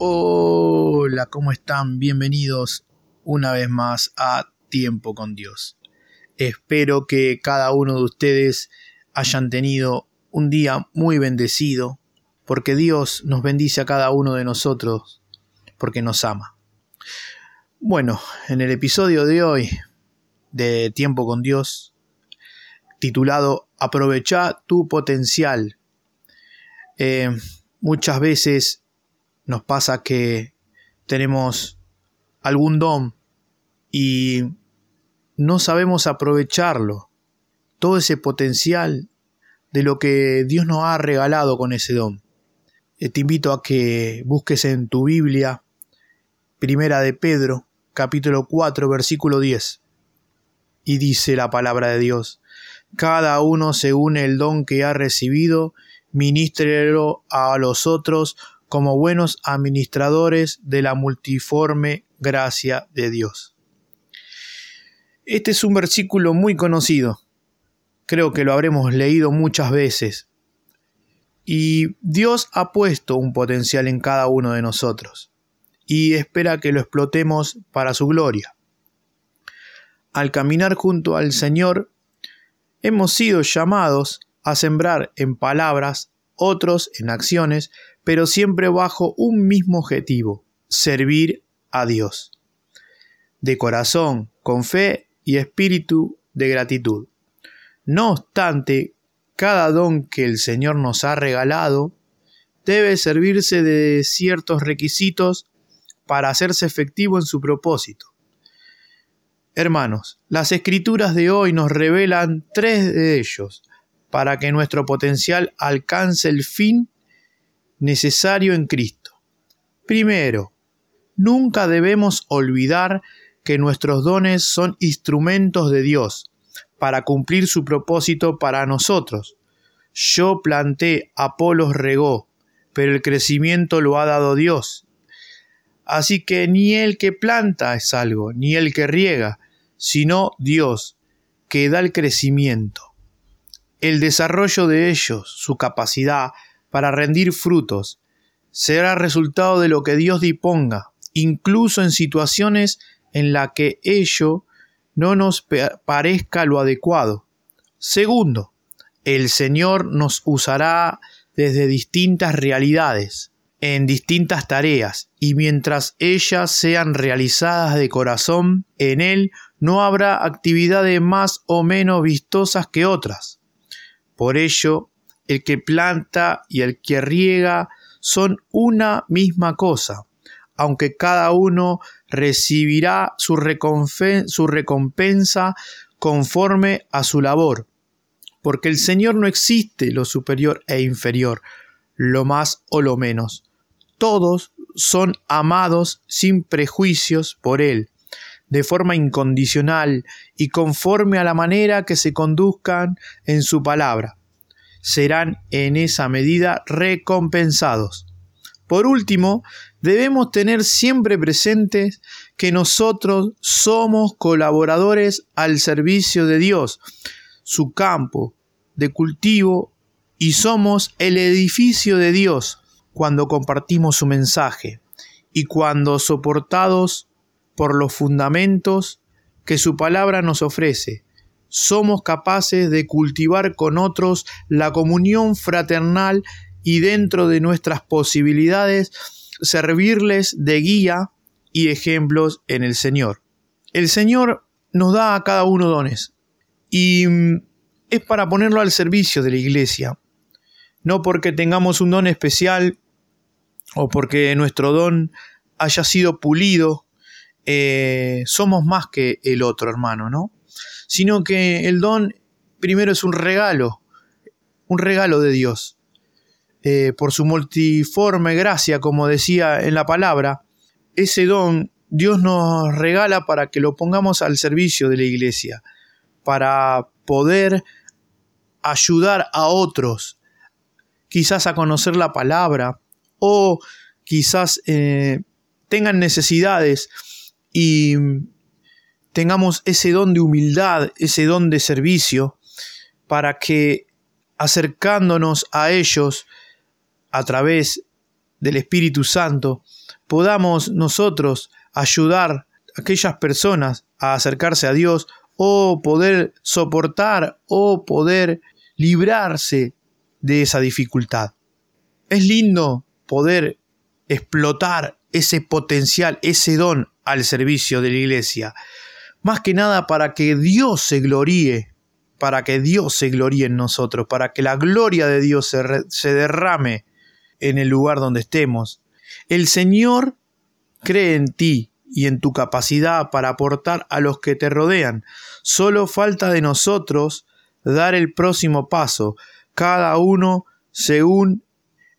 Hola, ¿cómo están? Bienvenidos una vez más a Tiempo con Dios. Espero que cada uno de ustedes hayan tenido un día muy bendecido, porque Dios nos bendice a cada uno de nosotros, porque nos ama. Bueno, en el episodio de hoy de Tiempo con Dios, titulado Aprovecha tu potencial, eh, muchas veces nos pasa que tenemos algún don y no sabemos aprovecharlo, todo ese potencial de lo que Dios nos ha regalado con ese don. Eh, te invito a que busques en tu Biblia, Primera de Pedro, capítulo 4, versículo 10. Y dice la palabra de Dios, cada uno según el don que ha recibido, ministrelo a los otros como buenos administradores de la multiforme gracia de Dios. Este es un versículo muy conocido. Creo que lo habremos leído muchas veces. Y Dios ha puesto un potencial en cada uno de nosotros y espera que lo explotemos para su gloria. Al caminar junto al Señor, hemos sido llamados a sembrar en palabras, otros en acciones, pero siempre bajo un mismo objetivo, servir a Dios. De corazón, con fe y espíritu de gratitud. No obstante, cada don que el Señor nos ha regalado debe servirse de ciertos requisitos para hacerse efectivo en su propósito. Hermanos, las escrituras de hoy nos revelan tres de ellos para que nuestro potencial alcance el fin necesario en Cristo. Primero, nunca debemos olvidar que nuestros dones son instrumentos de Dios para cumplir su propósito para nosotros. Yo planté, Apolos regó, pero el crecimiento lo ha dado Dios. Así que ni el que planta es algo, ni el que riega, sino Dios, que da el crecimiento. El desarrollo de ellos, su capacidad, para rendir frutos. Será resultado de lo que Dios disponga, incluso en situaciones en las que ello no nos parezca lo adecuado. Segundo, el Señor nos usará desde distintas realidades, en distintas tareas, y mientras ellas sean realizadas de corazón, en Él no habrá actividades más o menos vistosas que otras. Por ello, el que planta y el que riega son una misma cosa, aunque cada uno recibirá su, recompensa conforme a su labor. Porque el Señor no existe lo superior e inferior, lo más o lo menos. Todos son amados sin prejuicios por Él, de forma incondicional y conforme a la manera que se conduzcan en su palabra serán en esa medida recompensados. Por último, debemos tener siempre presentes que nosotros somos colaboradores al servicio de Dios, su campo de cultivo, y somos el edificio de Dios cuando compartimos su mensaje y cuando soportados por los fundamentos que su palabra nos ofrece, somos capaces de cultivar con otros la comunión fraternal y dentro de nuestras posibilidades servirles de guía y ejemplos en el Señor. El Señor nos da a cada uno dones y mm, es para ponerlo al servicio de la iglesia, no porque tengamos un don especial o porque nuestro don haya sido pulido, eh, somos más que el otro hermano, ¿no? sino que el don primero es un regalo, un regalo de Dios. Eh, por su multiforme gracia, como decía en la palabra, ese don Dios nos regala para que lo pongamos al servicio de la iglesia, para poder ayudar a otros, quizás a conocer la palabra o quizás eh, tengan necesidades y tengamos ese don de humildad, ese don de servicio, para que acercándonos a ellos a través del Espíritu Santo, podamos nosotros ayudar a aquellas personas a acercarse a Dios o poder soportar o poder librarse de esa dificultad. Es lindo poder explotar ese potencial, ese don al servicio de la iglesia. Más que nada para que Dios se gloríe, para que Dios se gloríe en nosotros, para que la gloria de Dios se, se derrame en el lugar donde estemos. El Señor cree en ti y en tu capacidad para aportar a los que te rodean. Solo falta de nosotros dar el próximo paso, cada uno según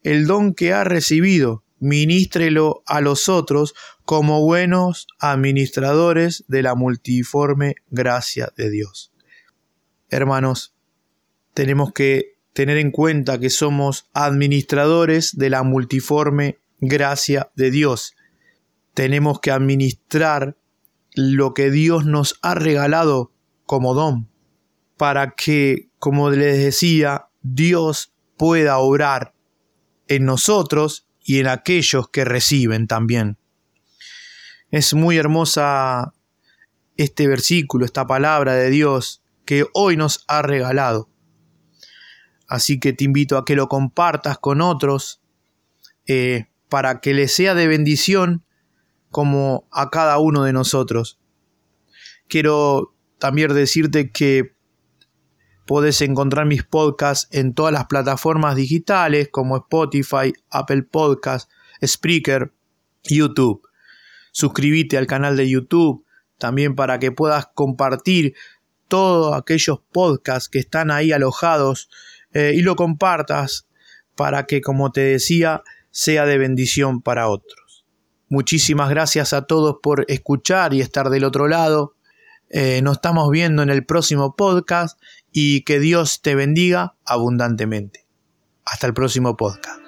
el don que ha recibido, ministrelo a los otros como buenos administradores de la multiforme gracia de Dios. Hermanos, tenemos que tener en cuenta que somos administradores de la multiforme gracia de Dios. Tenemos que administrar lo que Dios nos ha regalado como don, para que, como les decía, Dios pueda obrar en nosotros y en aquellos que reciben también. Es muy hermosa este versículo, esta palabra de Dios que hoy nos ha regalado. Así que te invito a que lo compartas con otros eh, para que les sea de bendición como a cada uno de nosotros. Quiero también decirte que Podés encontrar mis podcasts en todas las plataformas digitales como Spotify, Apple Podcasts, Spreaker, YouTube. Suscríbete al canal de YouTube también para que puedas compartir todos aquellos podcasts que están ahí alojados eh, y lo compartas para que, como te decía, sea de bendición para otros. Muchísimas gracias a todos por escuchar y estar del otro lado. Eh, nos estamos viendo en el próximo podcast y que Dios te bendiga abundantemente. Hasta el próximo podcast.